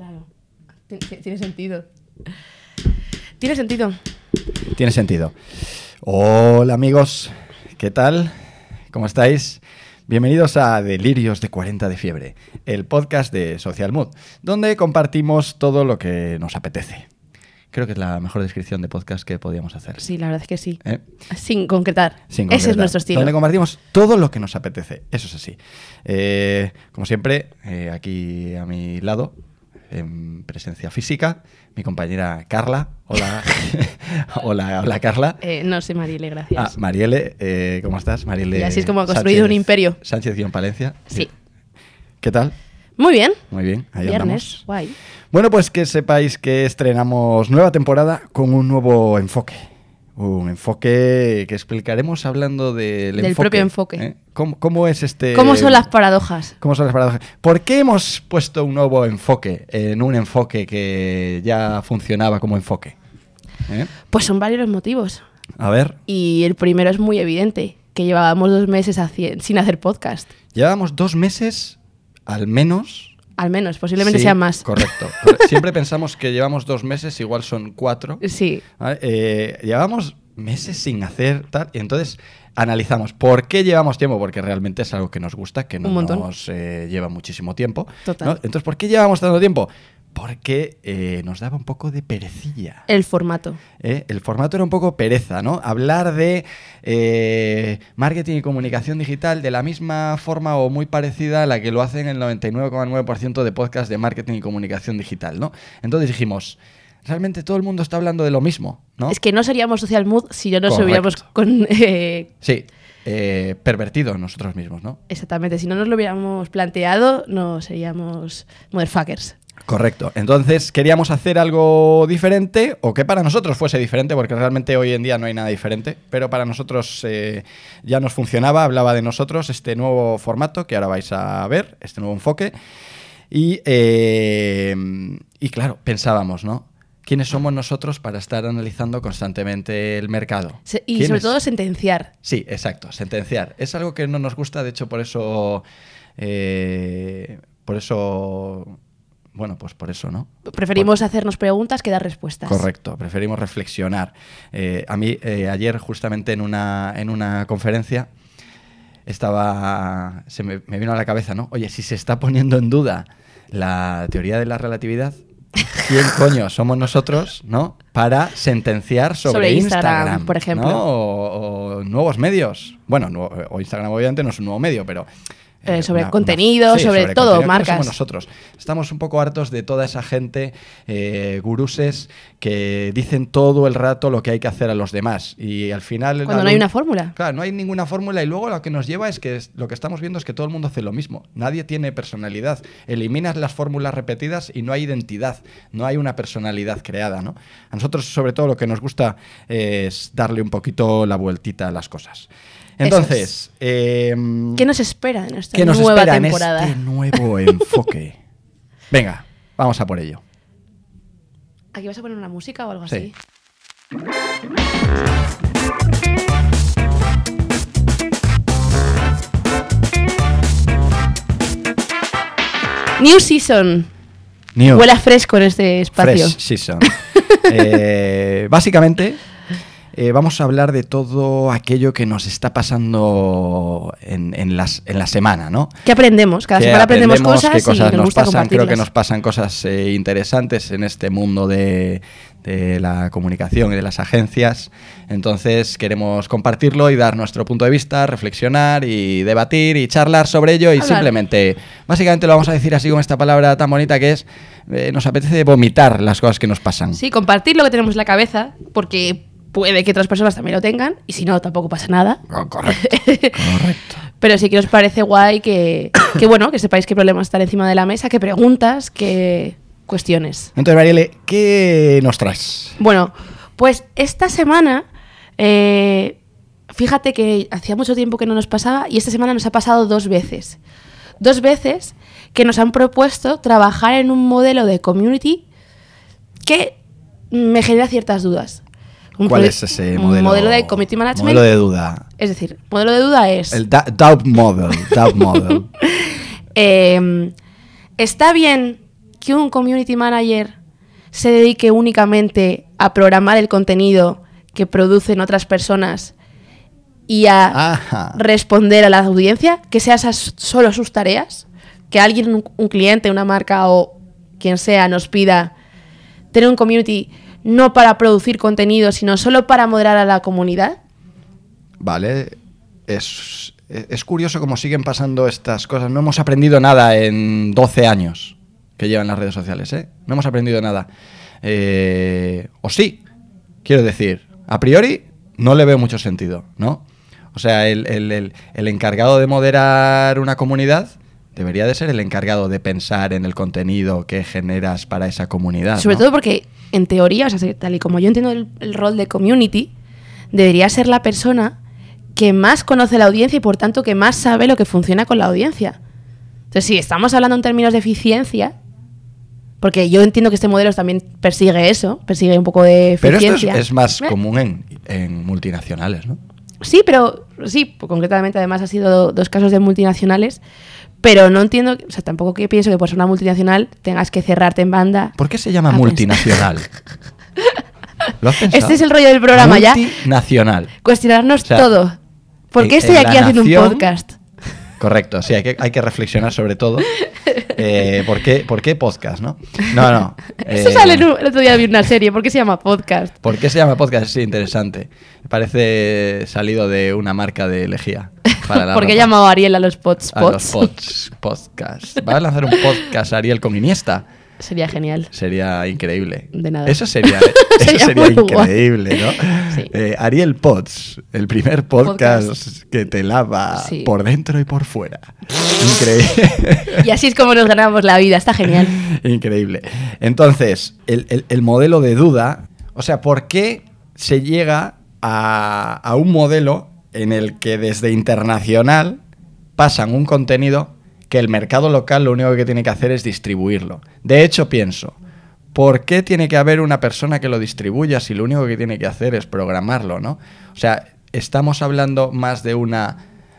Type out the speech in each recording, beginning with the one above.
Claro. Tiene sentido. Tiene sentido. Tiene sentido. Hola amigos, ¿qué tal? ¿Cómo estáis? Bienvenidos a Delirios de 40 de Fiebre, el podcast de Social Mood, donde compartimos todo lo que nos apetece. Creo que es la mejor descripción de podcast que podíamos hacer. Sí, la verdad es que sí. ¿Eh? Sin concretar. Sin Ese es concretar. nuestro estilo. Donde compartimos todo lo que nos apetece. Eso es así. Eh, como siempre, eh, aquí a mi lado, en presencia física, mi compañera Carla. Hola. hola, hola Carla. Eh, no sé, Marielle, Ah, gracias. Marielle, eh, ¿cómo estás? Marielle. Y así es como ha construido un imperio. Sánchez guion Palencia. Sí. ¿Qué tal? Muy bien. Muy bien, ahí Viernes. andamos. Guay. Bueno, pues que sepáis que estrenamos nueva temporada con un nuevo enfoque. Un enfoque que explicaremos hablando del, Del enfoque. propio enfoque. ¿eh? ¿Cómo, cómo es este...? ¿Cómo son las paradojas? ¿Cómo son las paradojas? ¿Por qué hemos puesto un nuevo enfoque en un enfoque que ya funcionaba como enfoque? ¿Eh? Pues son varios los motivos. A ver, Y el primero es muy evidente, que llevábamos dos meses sin hacer podcast. llevamos dos meses, al menos... Al menos, posiblemente Sí, sea más. Correcto. Corre- Siempre pensamos que llevamos dos meses, igual son cuatro. Sí. ¿vale? Eh, llevamos meses sin hacer tal, y entonces analizamos por qué llevamos tiempo, porque realmente es algo que nos gusta, que no nos eh, lleva muchísimo tiempo. Total. ¿no? Entonces, ¿por qué llevamos tanto tiempo? Porque eh, nos daba un poco de perecilla. El formato. ¿eh? El formato era un poco pereza, ¿no? Hablar de eh, marketing y comunicación digital de la misma forma o muy parecida a la que lo hacen el 99,9% de podcasts de marketing y comunicación digital, ¿no? Entonces dijimos, realmente todo el mundo está hablando de lo mismo, ¿no? Es que no seríamos Social Mood si no nos Correcto. hubiéramos con, Sí, eh, pervertido nosotros mismos, ¿no? Exactamente, si no nos lo hubiéramos planteado, no seríamos motherfuckers. Correcto. Entonces queríamos hacer algo diferente, o que para nosotros fuese diferente, porque realmente hoy en día no hay nada diferente, pero para nosotros eh, ya nos funcionaba, hablaba de nosotros este nuevo formato que ahora vais a ver, este nuevo enfoque. Y, eh, y claro, pensábamos, ¿no? ¿Quiénes somos nosotros para estar analizando constantemente el mercado? Se- y sobre todo sentenciar. Sí, exacto, sentenciar. Es algo que no nos gusta, de hecho, por eso. eh, por eso. Bueno, pues por eso, ¿no? Preferimos hacernos preguntas que dar respuestas. Correcto, preferimos reflexionar. Eh, a mí, eh, ayer, justamente en una, en una conferencia, estaba. Se me, me vino a la cabeza, ¿no? Oye, si se está poniendo en duda la teoría de la relatividad. ¿Quién coño somos nosotros, no? Para sentenciar sobre, Sobre Instagram, Instagram, por ejemplo. ¿no? O, o nuevos medios. Bueno, no- o Instagram obviamente no es un nuevo medio, pero... Eh, sobre contenido, sobre todo, contenido. ¿Quiénes marcas. somos nosotros. Estamos un poco hartos de toda esa gente, eh, guruses, que dicen todo el rato lo que hay que hacer a los demás. Y al final... Cuando no hay una fórmula. Claro, no hay ninguna fórmula y luego lo que nos lleva es que es- lo que estamos viendo es que todo el mundo hace lo mismo. Nadie tiene personalidad. Eliminas las fórmulas repetidas y no hay identidad, no hay una personalidad creada, ¿no? A nosotros sobre todo lo que nos gusta es darle un poquito la vueltita a las cosas. Entonces, em, ¿Qué nos espera en esta ¿qué nos nueva espera temporada? en este nuevo enfoque? Venga, vamos a por ello. ¿Aquí vas a poner una música o algo Sí. así? New Season. New. Huele a fresco en este espacio. Fresh Season. Eh, básicamente, eh, vamos a hablar de todo aquello que nos está pasando en, en las- en la semana, ¿no? ¿Qué aprendemos? Cada Que semana aprendemos, cosas, qué cosas y nos, nos pasan. Creo que nos pasan cosas eh, interesantes en este mundo de, de la comunicación y de las agencias. Entonces queremos compartirlo y dar nuestro punto de vista, reflexionar y debatir y charlar sobre ello y Hablar. simplemente, básicamente lo vamos a decir así con esta palabra tan bonita que es, eh, nos apetece vomitar las cosas que nos pasan. Sí, compartir lo que tenemos en la cabeza, porque puede que otras personas también lo tengan, y si no, tampoco pasa nada. Oh, correcto, correcto. Pero sí que os parece guay que, que, bueno, que sepáis qué problemas están encima de la mesa, qué preguntas, qué cuestiones. Entonces, Marielle, ¿qué nos traes? Bueno, pues esta semana, eh, fíjate que hacía mucho tiempo que no nos pasaba y esta semana nos ha pasado dos veces. Dos veces que nos han propuesto trabajar en un modelo de community que me genera ciertas dudas. Un ¿Cuál es ese modelo? modelo de community management. Modelo de duda. Es decir, modelo de duda es... El doubt model. Doubt model. Eh, está bien que un community manager se dedique únicamente a programar el contenido que producen otras personas y a Ajá. responder a la audiencia, que sean solo sus tareas, que alguien, un cliente, una marca o quien sea nos pida tener un community no para producir contenido, sino solo para moderar a la comunidad. Vale, es, es curioso cómo siguen pasando estas cosas. No hemos aprendido nada en 12 años que llevan las redes sociales, ¿eh? No hemos aprendido nada. Eh, o sí, quiero decir, a priori no le veo mucho sentido, ¿no? O sea, el, el- el- el encargado de moderar una comunidad debería de ser el encargado de pensar en el contenido que generas para esa comunidad. Sobre ¿no? todo porque, en teoría, o sea, tal y como yo entiendo el, el rol de community, debería ser la persona que más conoce la audiencia y por tanto que más sabe lo que funciona con la audiencia. Entonces, si estamos hablando en términos de eficiencia, porque yo entiendo que este modelo también persigue eso, persigue un poco de Pero esto es, eficiencia. es más Eh, común en, en multinacionales, ¿no? Sí, pero sí, pues, concretamente además ha sido dos casos de multinacionales, pero no entiendo, o sea, tampoco que pienso que por ser una multinacional tengas que cerrarte en banda. ¿Por qué se llama multinacional? ¿Lo has pensado? Este es el rollo del programa ya. Multinacional. Cuestionarnos O sea, todo. ¿Por qué estoy aquí haciendo nación- un podcast? Correcto, sí, hay que, hay que reflexionar sobre todo. Eh, ¿por, qué, por qué podcast, no? No, no. Eso eh, sale en un- el otro día vi una serie. ¿Por qué se llama podcast? ¿Por qué se llama podcast? Sí, interesante. Parece salido de una marca de lejía. Para Porque he llamado a Ariel a los pods. A los pods. pods, podcast. ¿Va a lanzar un podcast Ariel con Iniesta? Sería genial. Sería increíble. De nada. Eso sería, eso Sería sería, muy guay. increíble, ¿no? Sí. Eh, Ariel Pods, el primer podcast, Podcast. que te lava Sí. por dentro y por fuera. Increíble. Y así es como nos ganamos la vida. Está genial. Increíble. Entonces, el, el- el modelo de duda, o sea, ¿por qué se llega a, a un modelo en el que desde internacional pasan un contenido que el mercado local lo único que tiene que hacer es distribuirlo? De hecho, pienso, ¿por qué tiene que haber una persona que lo distribuya si lo único que tiene que hacer es programarlo, ¿no? O sea, estamos hablando más de una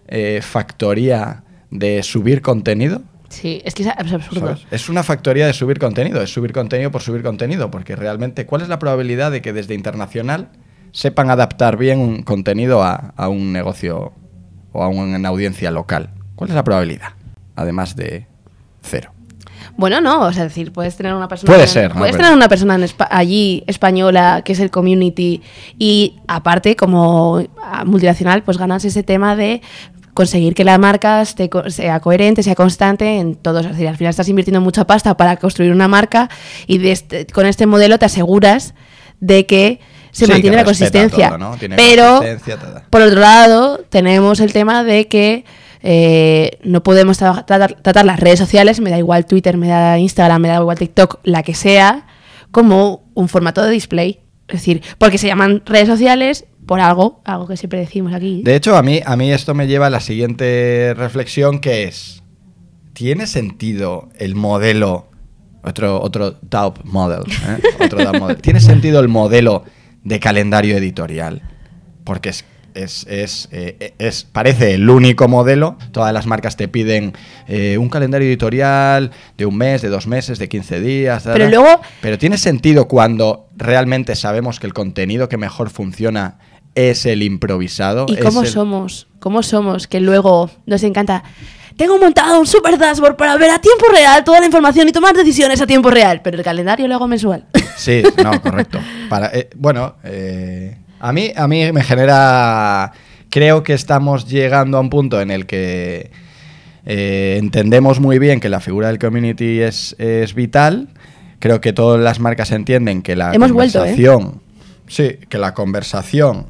eh, factoría de subir contenido. Sí, es que es absurdo. ¿sabes? Es una factoría de subir contenido, es subir contenido por subir contenido, porque realmente, ¿cuál es la probabilidad de que desde internacional sepan adaptar bien un contenido a, a un negocio o a una audiencia local? ¿Cuál es la probabilidad? Además de cero. Bueno, no, o sea, es decir, puedes tener una persona. Puede ser. Puedes tener una persona en Espa- allí española que es el community y aparte, como ah, multinacional, pues ganas ese tema de conseguir que la marca esté sea coherente, sea constante en todos. Es decir, al final estás invirtiendo mucha pasta para construir una marca y de este- con este modelo te aseguras de que se Sí, mantiene que la consistencia. todo, ¿no? Tiene Pero, consistencia, por otro lado, tenemos el tema de que eh, no podemos tra- tratar, tratar las redes sociales, me da igual Twitter, me da Instagram, me da igual TikTok, la que sea, como un formato de display. Es decir, porque se llaman redes sociales por algo, algo que siempre decimos aquí. De hecho, a mí, a mí esto me lleva a la siguiente reflexión, que es, ¿tiene sentido el modelo, otro, otro top model, ¿eh? otro top model, ¿tiene sentido el modelo de calendario editorial? Porque es, es, es, eh, es- parece el único modelo, todas las marcas te piden eh, un calendario editorial de un mes, de dos meses, de 15 días, Pero luego- pero tiene sentido cuando realmente sabemos que el contenido que mejor funciona es el improvisado. ¿Y cómo el- somos? ¿Cómo somos? Que luego nos encanta. Tengo montado un super dashboard para ver a tiempo real toda la información y tomar decisiones a tiempo real, pero el calendario lo hago mensual. Sí, no, correcto. Para, eh, bueno, eh, a, mí, a mí me genera... Creo que estamos llegando a un punto en el que eh, entendemos muy bien que la figura del community es, es vital. Creo que todas las marcas entienden que la Hemos vuelto, ¿eh? conversación... Sí, que la conversación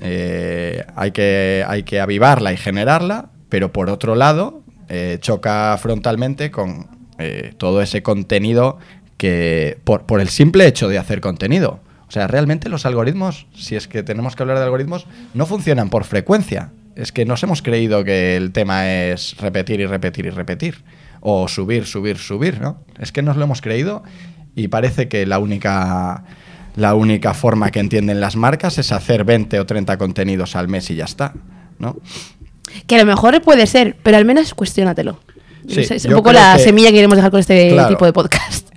eh, hay, que, hay que avivarla y generarla, pero por otro lado eh, choca frontalmente con eh, todo ese contenido que por, por el simple hecho de hacer contenido. O sea, realmente los algoritmos, si es que tenemos que hablar de algoritmos, no funcionan por frecuencia. Es que nos hemos creído que el tema es repetir y repetir y repetir. O subir, subir, subir, ¿no? Es que nos lo hemos creído y parece que la única, la única forma que entienden las marcas es hacer 20 o 30 contenidos al mes y ya está, ¿no? Que a lo mejor puede ser, pero al menos cuestiónatelo. Sí, es un poco la que- semilla que queremos dejar con este Claro. tipo de podcast.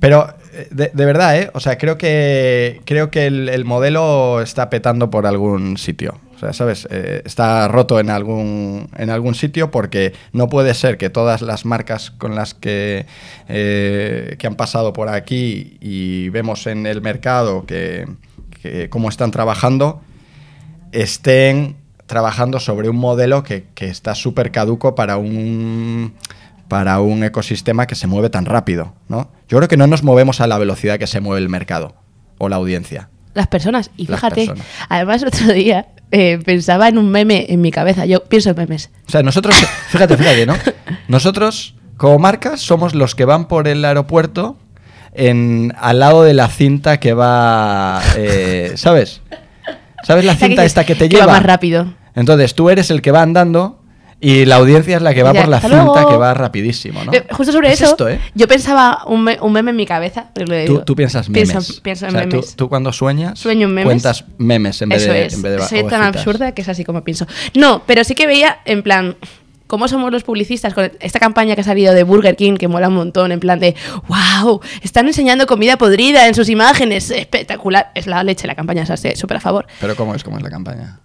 Pero de, verdad, ¿eh? O sea, creo que, creo que el, el modelo está petando por algún sitio. O sea, ¿sabes? Eh, está roto en algún, en algún sitio porque no puede ser que todas las marcas con las que, eh, que han pasado por aquí y vemos en el mercado que cómo están trabajando, estén trabajando sobre un modelo que, que está súper caduco para un para un ecosistema que se mueve tan rápido, ¿no? Yo creo que no nos movemos a la velocidad que se mueve el mercado o la audiencia. Las personas. Y Las fíjate, personas. además otro día eh, pensaba en un meme en mi cabeza. Yo pienso en memes. O sea, nosotros, fíjate, fíjate, ¿no? Nosotros, como marcas, somos los que van por el aeropuerto en, al lado de la cinta que va, eh, ¿sabes? ¿Sabes la cinta esta que te que va lleva? más rápido. Entonces tú eres el que va andando y la audiencia es la que va Ya, por la cinta luego. que va rapidísimo, ¿no? Eh, Justo sobre Es eso, esto, ¿eh? yo pensaba un, me- un meme en mi cabeza. le Tú, digo, tú piensas memes. Pienso, pienso en O sea, tú- memes. Tú, cuando sueñas, Sueño memes. cuentas memes en vez de, es. en vez de Soy tan ovejitas. absurda que es así como pienso. No, pero sí que veía en plan. ¿Cómo somos los publicistas con esta campaña que ha salido de Burger King que mola un montón? En plan de, wow, están enseñando comida podrida en sus imágenes, espectacular. Es la leche la campaña, o sea, súper a favor. Pero ¿cómo es, cómo es la campaña?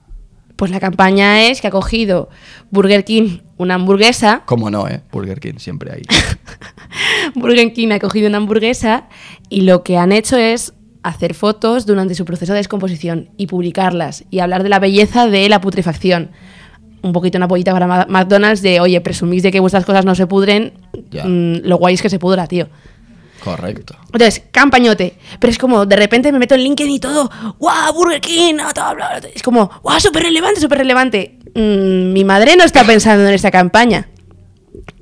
Pues la campaña es que ha cogido Burger King una hamburguesa, ¿Cómo no, eh? Burger King siempre hay. Burger King ha cogido una hamburguesa y lo que han hecho es hacer fotos durante su proceso de descomposición y publicarlas y hablar de la belleza de la putrefacción. Un poquito una pollita para McDonald's de, oye, presumís de que vuestras cosas no se pudren, Ya. mm, lo guay es que se pudra, tío. Correcto. Entonces, campañote. Pero es como, de repente me meto en LinkedIn y todo, ¡guau, Burger King! no, todo, bla, bla". Es como, ¡guau, súper relevante, súper relevante! Mm, mi madre no está pensando en esta campaña.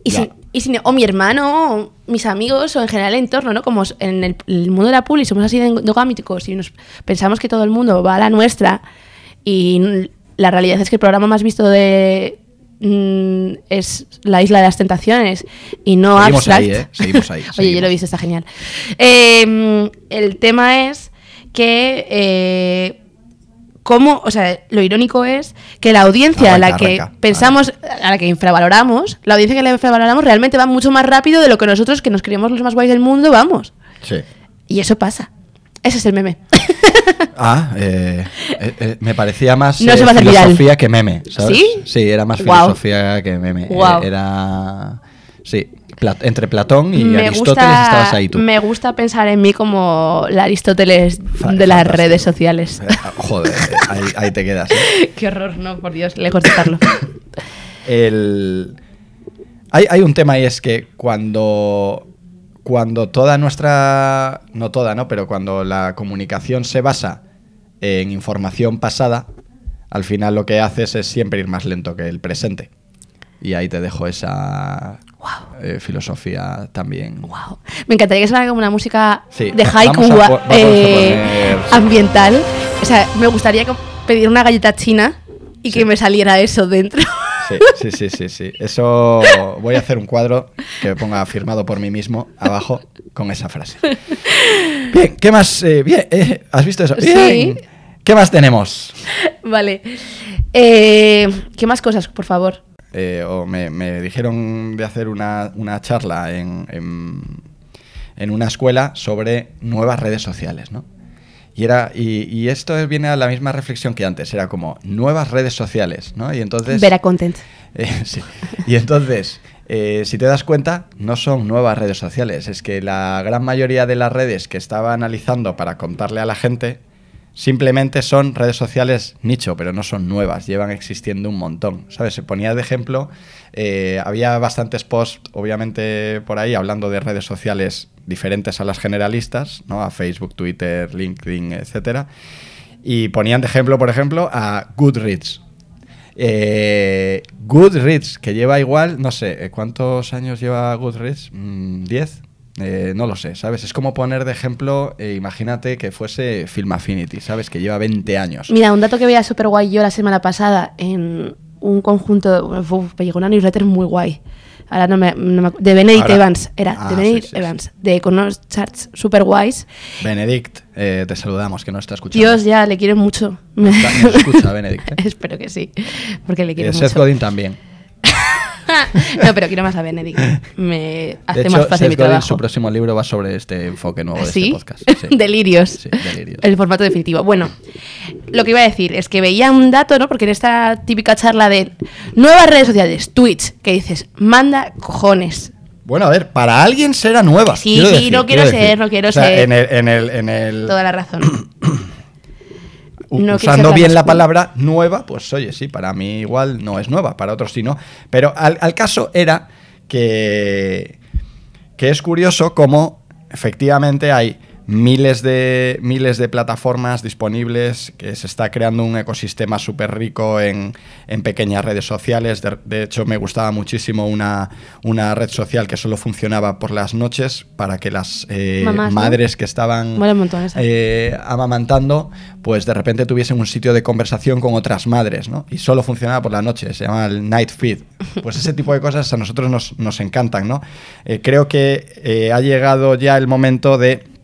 Y si, y si o mi hermano, o mis amigos, o en general el entorno, ¿no? Como en el, el mundo de la publi somos así de endogámicos y nos pensamos que todo el mundo va a la nuestra y la realidad es que el programa más visto de mm, es La Isla de las Tentaciones y no Seguimos Abstract. ahí, ¿eh? Seguimos ahí, Oye, yo lo he visto, está genial. Eh, el tema es que... eh, cómo, o sea, lo irónico es que la audiencia a la que arranca. pensamos, a la que infravaloramos, la audiencia que la infravaloramos realmente va mucho más rápido de lo que nosotros, que nos creemos los más guays del mundo, vamos. Sí. Y eso pasa. Ese es el meme. Ah, eh, eh, eh, me parecía más No eh, se va a hacer viral. filosofía que meme, ¿sabes? ¿Sí? Sí, era más Guau. filosofía que meme. Era... Sí, Pla- entre Platón y me, Aristóteles gusta, estabas ahí tú. me gusta pensar en mí como la Aristóteles de las fantástico. redes sociales. Eh, Joder, ahí, ahí te quedas. ¿eh? Qué horror, no, por Dios, lejos de estarlo. El... Hay, hay un tema y es que cuando, cuando toda nuestra, no toda, ¿no? Pero cuando la comunicación se basa en información pasada, al final lo que haces es siempre ir más lento que el presente. Y ahí te dejo esa Wow. eh, filosofía también. Wow. Me encantaría que sonara como una música Sí, de haiku eh, ambiental. O sea, me gustaría pedir una galleta china y que me saliera eso dentro. Sí, sí, sí, sí, sí. Eso voy a hacer un cuadro que ponga firmado por mí mismo abajo con esa frase. Bien, ¿qué más? Eh, bien, eh, ¿has visto eso? Sí. ¿Qué más tenemos? vale. Eh, ¿Qué más cosas, por favor? Eh, o me, me dijeron de hacer una, una charla en, en, en una escuela sobre nuevas redes sociales, ¿no? Y, era, y, y esto viene a la misma reflexión que antes, era como nuevas redes sociales, ¿no? Y entonces... Vera Content. Eh, sí. Y entonces, eh, si te das cuenta, no son nuevas redes sociales. Es que la gran mayoría de las redes que estaba analizando para contarle a la gente simplemente son redes sociales nicho, pero no son nuevas, llevan existiendo un montón. ¿Sabes? Se ponía de ejemplo, eh, había bastantes posts, obviamente, por ahí hablando de redes sociales diferentes a las generalistas, ¿no? A Facebook, Twitter, LinkedIn, etcétera. Y ponían de ejemplo, por ejemplo, a Goodreads. Eh, Goodreads, que lleva igual, no sé, ¿eh, ¿cuántos años lleva Goodreads? Mm, ¿10? Eh, no lo sé, ¿sabes? Es como poner de ejemplo, eh, imagínate que fuese Film Affinity, ¿sabes? Que lleva 20 años. Mira, un dato que veía súper guay yo la semana pasada en un conjunto, uf, me llegó una newsletter muy guay. Ahora no me, no me de Benedict Ahora- Evans, era, Ah, de sí, Benedict sí, sí. Evans, de con unos charts súper guays. Benedict, eh, te saludamos, que no está escuchando. Dios, ya, le quiero mucho. Está- nos escucha, Benedict, ¿eh? Espero que sí, porque le quiero Eh, mucho. Seth Godin también. no, pero quiero más a Benedict. Me hace de más fácil mi Seth Godin, trabajo. su próximo libro va sobre este enfoque nuevo de ¿Sí? este podcast. Sí. Delirios. Sí, delirios. El formato definitivo. Bueno, lo que iba a decir es que veía un dato, ¿no? Porque en esta típica charla de nuevas redes sociales, Twitch, que dices, manda cojones. Bueno, a ver, para alguien será nueva. Sí, quiero sí, decir, no quiero ser, no quiero O sea, ser. En el, en el, en el- Toda la razón. no usando bien la palabra nueva, pues oye, sí, para mí igual no es nueva, para otros sí no. Pero al, al caso era que, que es curioso cómo efectivamente hay miles de, miles de plataformas disponibles, que se está creando un ecosistema súper rico en, en pequeñas redes sociales. De, de hecho, me gustaba muchísimo una, una red social que solo funcionaba por las noches para que las eh, Mamás, ¿no? madres que estaban eh, amamantando, pues de repente tuviesen un sitio de conversación con otras madres, ¿no? Y solo funcionaba por la noche, se llama el Night Feed. Pues ese tipo de cosas a nosotros nos, nos encantan, ¿no? Eh, creo que ha llegado ya el momento de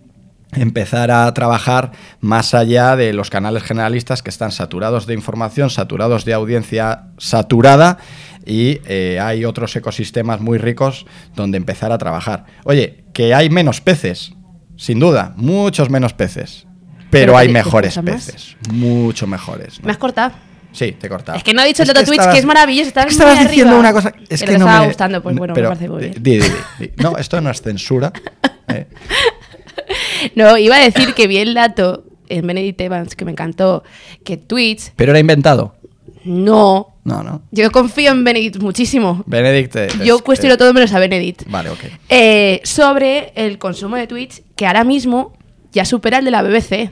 empezar a trabajar más allá de los canales generalistas que están saturados de información, saturados de audiencia saturada y eh, hay otros ecosistemas muy ricos donde empezar a trabajar. Oye, que hay menos peces, sin duda, muchos menos peces, pero Pero hay mejores escuchan más. peces, mucho mejores. ¿no? Me has cortado. Sí, te he cortado. Es que no he dicho el Twitch, estabas- que es maravilloso, estás es que estabas muy diciendo arriba. una cosa. Es Pero que no estaba me- gustando, pues bueno, me parece muy bien. di- di- di. No, esto no es censura. ¿eh? No, iba a decir que vi el dato en Benedict Evans, que me encantó, que Twitch Pero era inventado. no. No, no. Yo confío en Benedict muchísimo. Benedict. Yo es- cuestiono eh, todo menos a Benedict. Vale, ok. Eh, sobre el consumo de Twitch, que ahora mismo ya supera el de la BBC.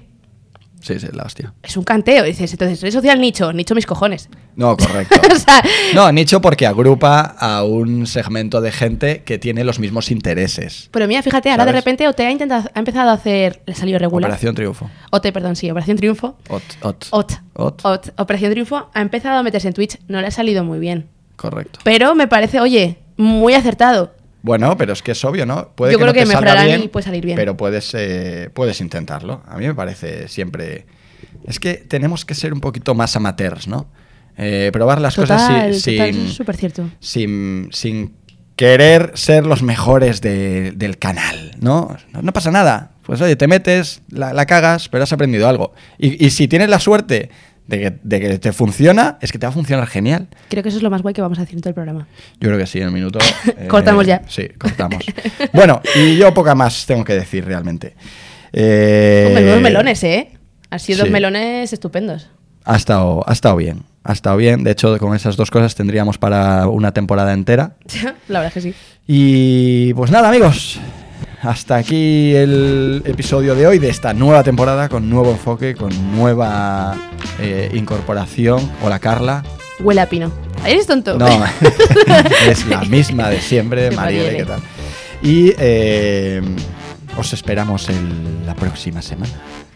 Sí, sí, la hostia. Es un canteo. Dices, entonces, red social nicho, nicho mis cojones. No, correcto. o sea, No, nicho porque agrupa a un segmento de gente que tiene los mismos intereses. pero mira, fíjate, ahora de repente OT ha, intentado, ha empezado a hacer, le salió regular. Operación Triunfo. OT, perdón, sí, Operación Triunfo. Ot, ot. OT. Ot. OT. Operación Triunfo ha empezado a meterse en Twitch, no le ha salido muy bien. Correcto. Pero me parece, oye, muy acertado. Bueno, pero es que es obvio, ¿no? Puede Yo que creo no te que mejorarán bien, y puede salir bien. Pero puedes, eh, puedes intentarlo. A mí me parece siempre. Es que tenemos que ser un poquito más amateurs, ¿no? Eh, probar las Total, cosas si- total, sin, súper cierto. sin, sin querer ser los mejores de- del canal, ¿no? ¿no? no pasa nada. Pues oye, te metes, la, la cagas, pero has aprendido algo. Y, y si tienes la suerte de que, de que te funciona, es que te va a funcionar genial. Creo que eso es lo más guay que vamos a decir en todo el programa. Yo creo que sí, en el minuto. eh, Cortamos ya. Sí, cortamos. bueno, y yo poca más tengo que decir realmente. Eh, Hombre, dos melones, ¿eh? Han sido dos sí. melones estupendos. Ha estado, ha estado bien. Ha estado bien. De hecho, con esas dos cosas tendríamos para una temporada entera. la verdad es que sí. Y pues nada, amigos. Hasta aquí el episodio de hoy de esta nueva temporada con nuevo enfoque, con nueva eh, incorporación. Hola, Carla. Huele a pino. ¿Eres tonto? No, es la misma de siempre, Marielle. ¿qué tal? Y eh, os esperamos el- la próxima semana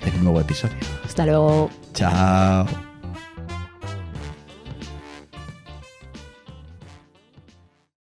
en un nuevo episodio. Hasta luego. Chao.